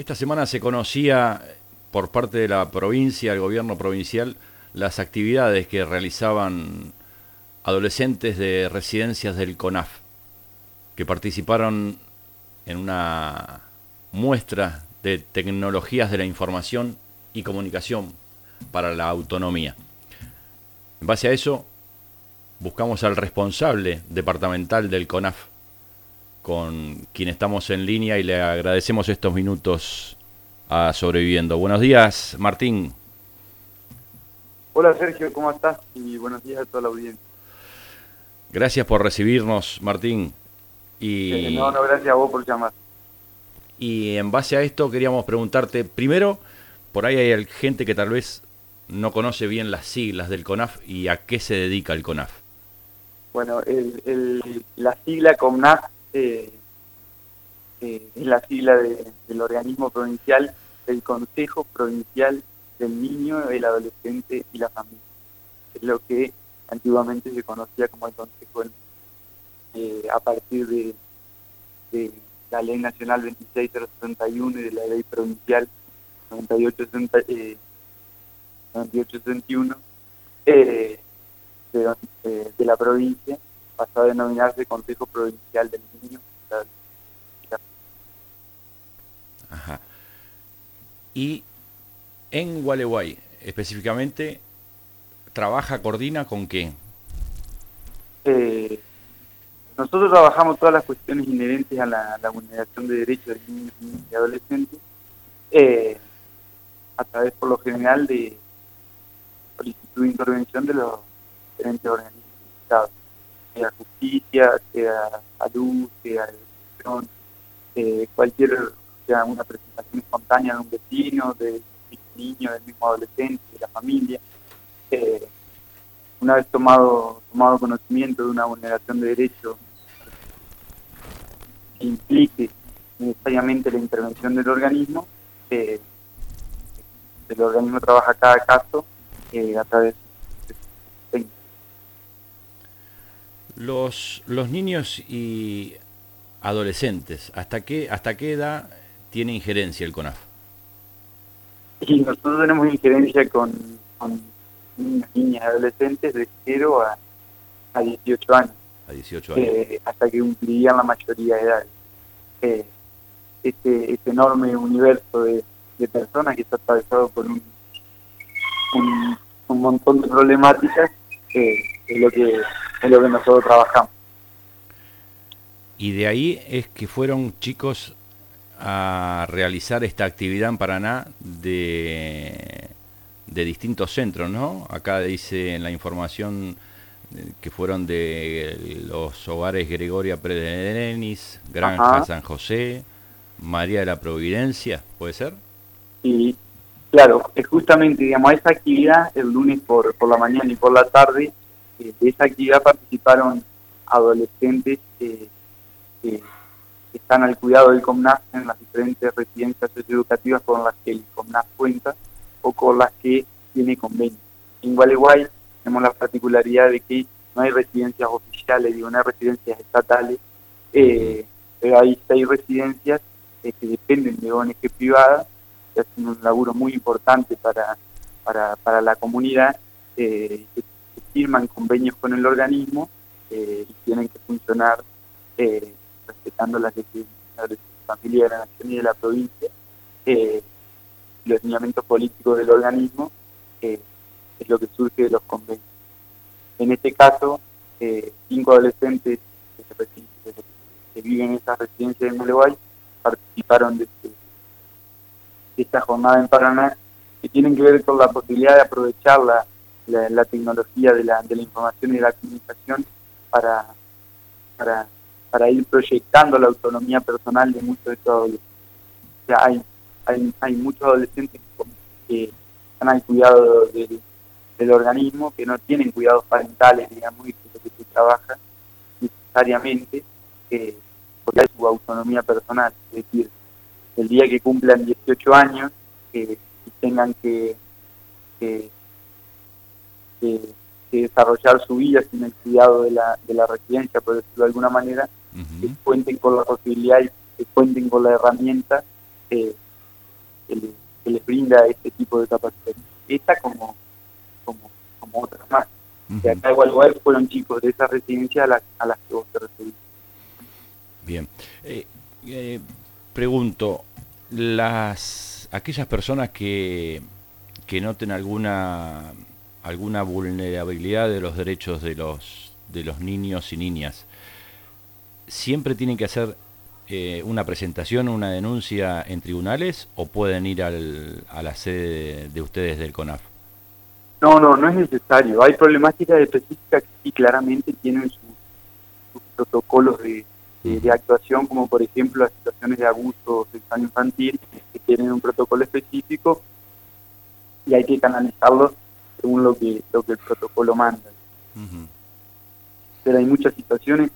Esta semana se conocía por parte de la provincia, el gobierno provincial, las actividades que realizaban adolescentes de residencias del CONAF, que participaron en una muestra de tecnologías de la información y comunicación para la autonomía. En base a eso, buscamos al responsable departamental del CONAF, con quien estamos en línea y le agradecemos estos minutos a Sobreviviendo. Buenos días, Martín. Hola Sergio, ¿cómo estás? Y buenos días a toda la audiencia. Gracias por recibirnos, Martín. Y, no, no, gracias a vos por llamar. Y en base a esto queríamos preguntarte, primero, por ahí hay gente que tal vez no conoce bien las siglas del CONAF y a qué se dedica el CONAF. Bueno, el, la sigla CONAF eh, eh, es la sigla del organismo provincial del Consejo Provincial del Niño, el Adolescente y la Familia. Es lo que antiguamente se conocía como el Consejo del eh, a partir de, la Ley Nacional 26061 y de la Ley Provincial 9861 eh, de, de la provincia pasó a denominarse Consejo Provincial del Niño. Ajá. Y en Gualeguay, específicamente, ¿trabaja, coordina con qué? Eh, nosotros trabajamos todas las cuestiones inherentes a la, vulneración de derechos de niños, y adolescentes eh, a través, por lo general, de solicitud de intervención de los diferentes organismos sea justicia, sea salud, sea educación, eh, cualquier, sea una presentación espontánea de un vecino, de un niño, del mismo adolescente, de la familia. Eh, una vez tomado, tomado conocimiento de una vulneración de derechos que implique necesariamente la intervención del organismo, eh, el organismo trabaja cada caso a través Los, los niños y adolescentes, ¿hasta qué, ¿hasta qué edad tiene injerencia el CONAF? Y nosotros tenemos injerencia con, con niños, niñas y adolescentes de 0 a, a 18 años. A 18 años. Eh, hasta que cumplirían la mayoría de edad. Eh, este, este, enorme universo de, personas que está atravesado por un, un, un montón de problemáticas eh, es lo que es lo que nosotros trabajamos. Y de ahí es que fueron chicos a realizar esta actividad en Paraná de, de distintos centros, ¿no? Acá dice en la información eh, que fueron de los hogares Gregoria Predenis, Granja San José, María de la Providencia, ¿puede ser? Sí, claro, es justamente, digamos, esa actividad el lunes por, por la mañana y por la tarde de esa actividad participaron adolescentes que están al cuidado del COMNAF en las diferentes residencias socioeducativas con las que el COMNAF cuenta o con las que tiene convenio. En Gualeguay tenemos la particularidad de que no hay residencias oficiales, digo, no hay residencias estatales, eh, pero hay seis residencias eh, que dependen de ONG privadas, que hacen un laburo muy importante para, para, para la comunidad, eh, firman convenios con el organismo eh, y tienen que funcionar eh, respetando las leyes familia de la nación y de la provincia, eh, los lineamientos políticos del organismo es lo que surge de los convenios. En este caso, cinco adolescentes que, viven en esa residencia de Uruguay participaron de, este, de esta jornada en Paraná que tienen que ver con la posibilidad de aprovechar la la, tecnología de la, de la información y de la comunicación para, para, para ir proyectando la autonomía personal de muchos de estos adolescentes. O sea, hay, hay, hay muchos adolescentes que están al cuidado del, del organismo, que no tienen cuidados parentales, digamos, y que lo que se trabaja necesariamente eh, porque hay su autonomía personal. Es decir, el día que cumplan 18 años, que tengan que, que que, desarrollar su vida sin el cuidado de la, de la residencia, por decirlo de alguna manera, que cuenten con la posibilidad y que cuenten con la herramienta eh, les brinda este tipo de capacitación. Esta como, como, como otras más. que acá igual fueron chicos de esa residencia a, las a las que vos te referís. Bien. Eh, eh, pregunto, las aquellas personas que, que noten alguna alguna vulnerabilidad de los derechos de los de los niños y niñas, siempre tienen que hacer eh, una presentación, una denuncia en tribunales o pueden ir al, a la sede de, ustedes del CONAF? No, no, no es necesario. Hay problemáticas específicas y claramente tienen sus protocolos de, de, actuación, como por ejemplo las situaciones de abuso sexual infantil, que tienen un protocolo específico y hay que canalizarlos según lo que, lo que el protocolo manda. Pero hay muchas situaciones,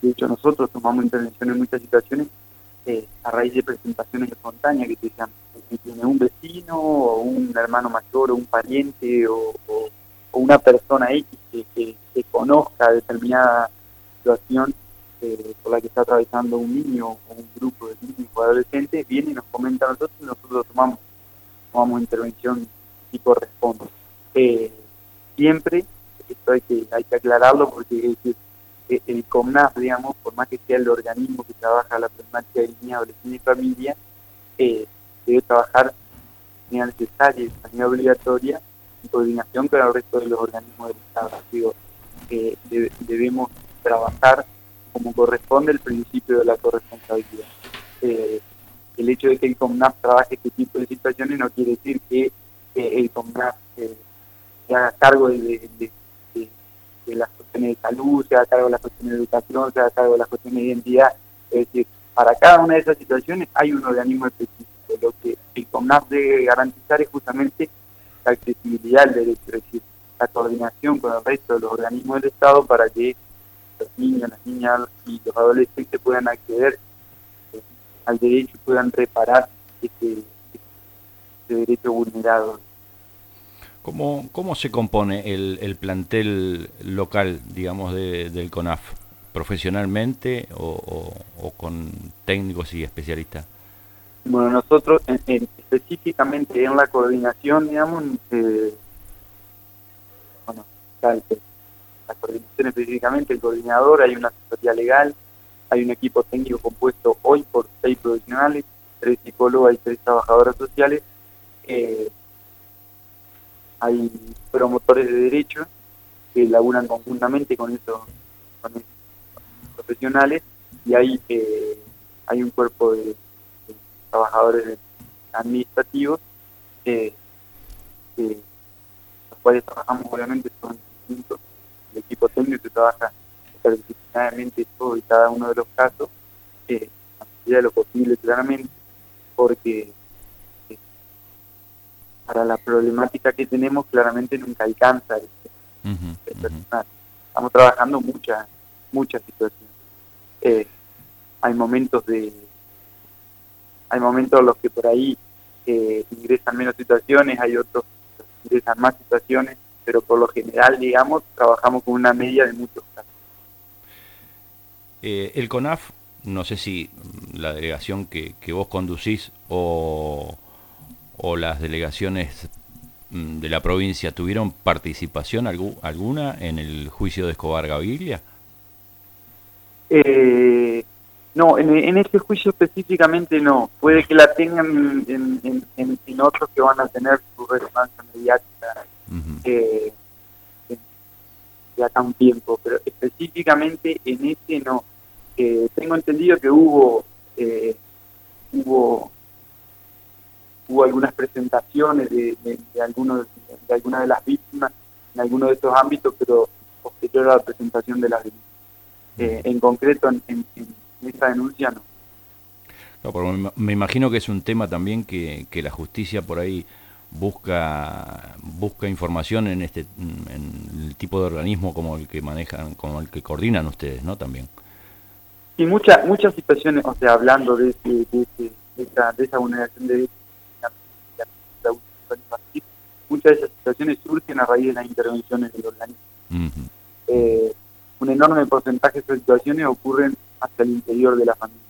de hecho nosotros tomamos intervención en muchas situaciones eh, a raíz de presentaciones espontáneas que te decían que tiene un vecino o un hermano mayor o un pariente o, una persona X que, que, que conozca determinada situación eh, por la que está atravesando un niño o un grupo de niños o adolescentes, viene y nos comenta a nosotros y nosotros tomamos, tomamos intervención y corresponde. Eh, siempre, esto hay que, hay que aclararlo porque el COMNAF, digamos, por más que sea el organismo que trabaja la problemática de niños, adolescentes y familia, eh, debe trabajar de manera necesaria de manera obligatoria en coordinación con el resto de los organismos del Estado. Digo, debemos trabajar como corresponde el principio de la corresponsabilidad. Eh, el hecho de que el COMNAP trabaje este tipo de situaciones no quiere decir que el COMNAP eh, se haga cargo de, las cuestiones de salud, se haga cargo de las cuestiones de educación, se haga cargo de las cuestiones de identidad. Es decir, para cada una de esas situaciones hay un organismo específico. Lo que el COMNAP debe garantizar es justamente la accesibilidad al derecho, es decir, la coordinación con el resto de los organismos del Estado para que los niños, las niñas y los adolescentes puedan acceder eh, al derecho y puedan reparar este, este derecho vulnerado. ¿Cómo, ¿Cómo se compone el, el plantel local, digamos, de, del CONAF? ¿Profesionalmente o, con técnicos y especialistas? Bueno, nosotros específicamente en la coordinación, digamos, eh, bueno, la coordinación específicamente, el coordinador, hay una asesoría legal, hay un equipo técnico compuesto hoy por seis profesionales, tres psicólogos y tres trabajadoras sociales, eh, hay promotores de derechos que laburan conjuntamente con esos, profesionales y hay, eh, hay un cuerpo de, trabajadores administrativos eh, los cuales trabajamos obviamente son distintos. El equipo técnico que trabaja interdisciplinariamente todo y cada uno de los casos, eh, a medida de lo posible claramente, porque eh, para la problemática que tenemos claramente nunca alcanza el, personal. Estamos trabajando muchas, muchas situaciones. Eh, hay momentos de hay momentos en los que por ahí eh, ingresan menos situaciones, hay otros que ingresan más situaciones, pero por lo general, digamos, trabajamos con una media de muchos casos. Eh, el CONAF, no sé si la delegación que, que vos conducís o, o, las delegaciones mm, de la provincia tuvieron participación alguna en el juicio de Escobar Gaviria? Eh, no, en, en este juicio específicamente no. Puede que la tengan en, en, en otros que van a tener su resonancia mediática eh, de acá un tiempo, pero específicamente en este no. Eh, tengo entendido que hubo eh, hubo hubo algunas presentaciones de, de, algunos de algunas de las víctimas en algunos de estos ámbitos, pero posterior a la presentación de las eh, en concreto en, en, esta denuncia no. No, me imagino que es un tema también que, que la justicia por ahí busca busca información en este en el tipo de organismo como el que manejan como el que coordinan ustedes no también. Y muchas muchas situaciones o sea hablando de, de, de, esa, de esa vulneración de muchas de esas situaciones surgen a raíz de las intervenciones del organismo. Eh, un enorme porcentaje de esas situaciones ocurren hasta el interior de la familia.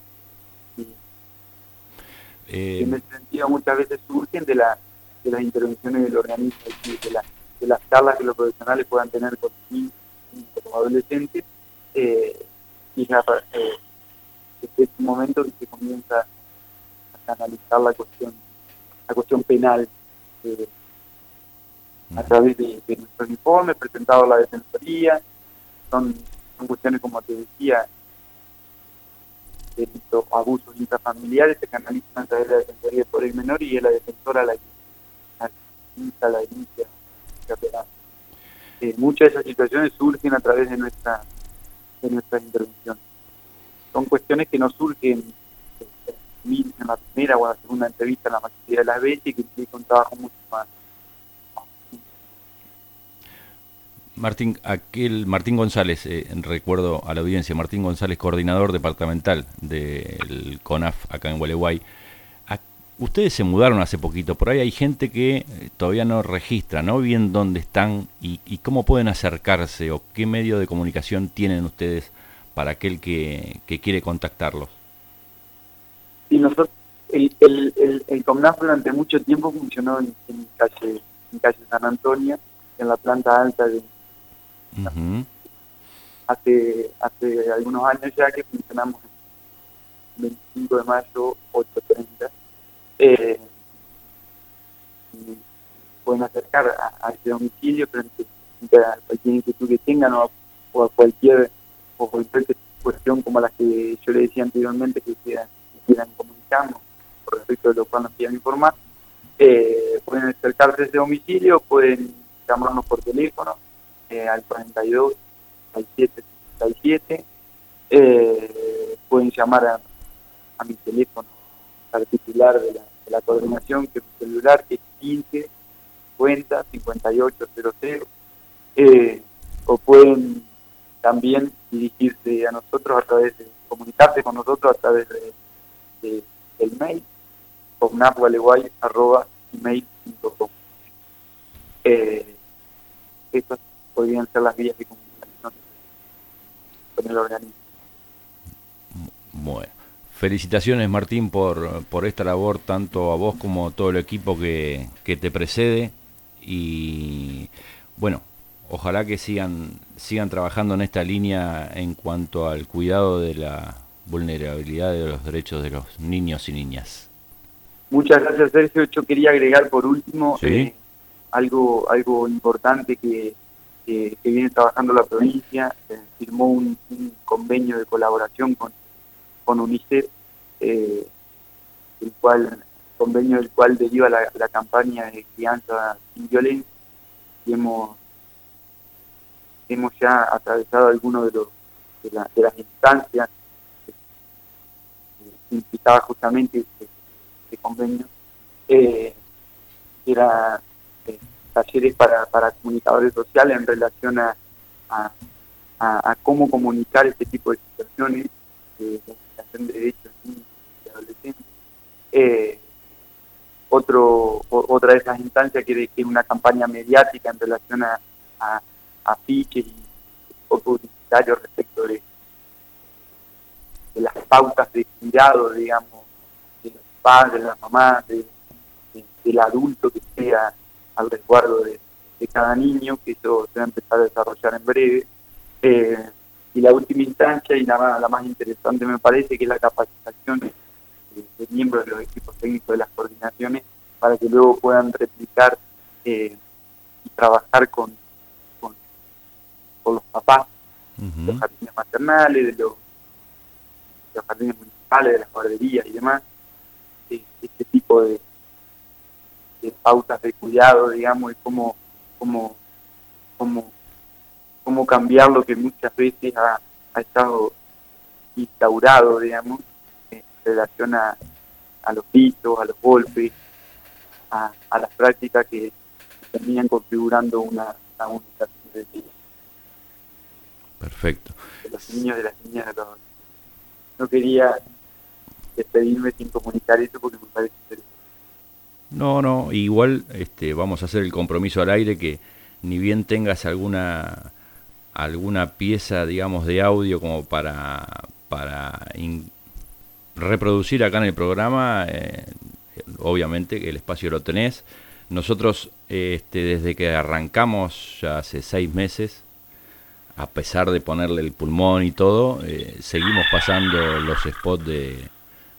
Eh, en ese sentido muchas veces surgen de, la, de las intervenciones del organismo, de, la, de las charlas que los profesionales puedan tener con niños, como adolescentes, eh, y ya, eh, este momento que se comienza a analizar la cuestión, la cuestión penal eh, a través de, de nuestro informe presentado a la Defensoría, son, son cuestiones como te decía, delitos abusos intrafamiliares se canalizan a través de la Defensoría por el Menor y es la defensora la que inicia la inicia eh, muchas de esas situaciones surgen a través de nuestra de nuestra intervención. Son cuestiones que no surgen en la primera o en la segunda entrevista en la mayoría de las veces y que implica un trabajo mucho más Martín, aquel Martín González, eh, recuerdo a la audiencia, Martín González, coordinador departamental del CONAF acá en Gualeguay. Ustedes se mudaron hace poquito, por ahí hay gente que eh, todavía no registra, no bien dónde están y, cómo pueden acercarse o qué medio de comunicación tienen ustedes para aquel que, quiere contactarlos. Sí, nosotros, el, el, el, CONAF durante mucho tiempo funcionó en, calle, en calle San Antonio, en la planta alta de, hace, hace algunos años ya que funcionamos el 25 de mayo, 8.30. Eh, pueden acercar a, ese domicilio frente, a cualquier inquietud que tengan o a, cualquier o cualquier cuestión como la que yo le decía anteriormente que quieran, quieran comunicarnos respecto de lo cual nos quieran informar. Eh, pueden acercarse a ese domicilio, pueden llamarnos por teléfono eh, al 42 67 67 eh, pueden llamar a, mi teléfono particular de la, de la coordinación que es mi celular que es 15 50 5800 eh, o pueden también dirigirse a nosotros a través de comunicarse con nosotros a través de, de del mail email.com eh, esto podrían ser las vías de comunicación con el organismo. Bueno. Felicitaciones Martín por, por esta labor, tanto a vos como a todo el equipo que, que te precede y bueno, ojalá que sigan, sigan trabajando en esta línea en cuanto al cuidado de la vulnerabilidad de los derechos de los niños y niñas. Muchas gracias Sergio, yo quería agregar por último eh, algo, algo importante que, que, viene trabajando la provincia, firmó un, convenio de colaboración con, con UNICEF, eh, el cual convenio del cual deriva la, la campaña de crianza sin violencia. Y hemos hemos ya atravesado algunos de los de, las instancias implicaba justamente este, este convenio eh, era eh, talleres para, para comunicadores sociales en relación a, a, cómo comunicar este tipo de situaciones de de derechos de adolescentes. Eh, otro, otra de esas instancias que es una campaña mediática en relación a, a, a fiches y publicitarios respecto de, de, las pautas de cuidado, digamos, de los padres, de las mamás, de, del adulto que sea al resguardo de, cada niño, que eso se va a empezar a desarrollar en breve. Eh, y la última instancia y la más, la más interesante me parece que es la capacitación de, miembros de los equipos técnicos de las coordinaciones para que luego puedan replicar eh, y trabajar con, con, los papás, de los jardines maternales, de los, jardines municipales, de las guarderías y demás, eh, este tipo de, de pautas de cuidado, digamos, y cómo, cómo, cómo, cómo cambiar lo que muchas veces ha, estado instaurado, digamos, en relación a, a los pisos, a los golpes, a, a las prácticas que terminan configurando una, una de vida. Perfecto. De los niños, de las niñas, de los... No quería despedirme sin comunicar eso porque me parece no, no, igual este, vamos a hacer el compromiso al aire que ni bien tengas alguna alguna pieza, digamos, de audio como para, para reproducir acá en el programa, eh, obviamente el espacio lo tenés. Nosotros, este, desde que arrancamos ya hace seis meses, a pesar de ponerle el pulmón y todo, eh, seguimos pasando los spots de,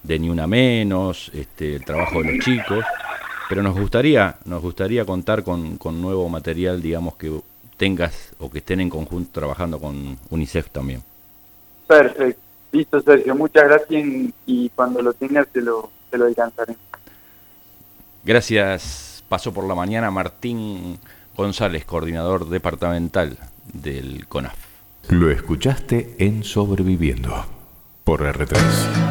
de Ni Una Menos, este, el trabajo de los chicos, pero nos gustaría, nos gustaría contar con, con nuevo material, digamos, que tengas o que estén en conjunto trabajando con UNICEF también. Perfecto. Listo, Sergio. Muchas gracias y cuando lo tengas te lo, te lo alcanzaré. Gracias. Pasó por la mañana Martín González, coordinador departamental del CONAF. Lo escuchaste en Sobreviviendo por R3.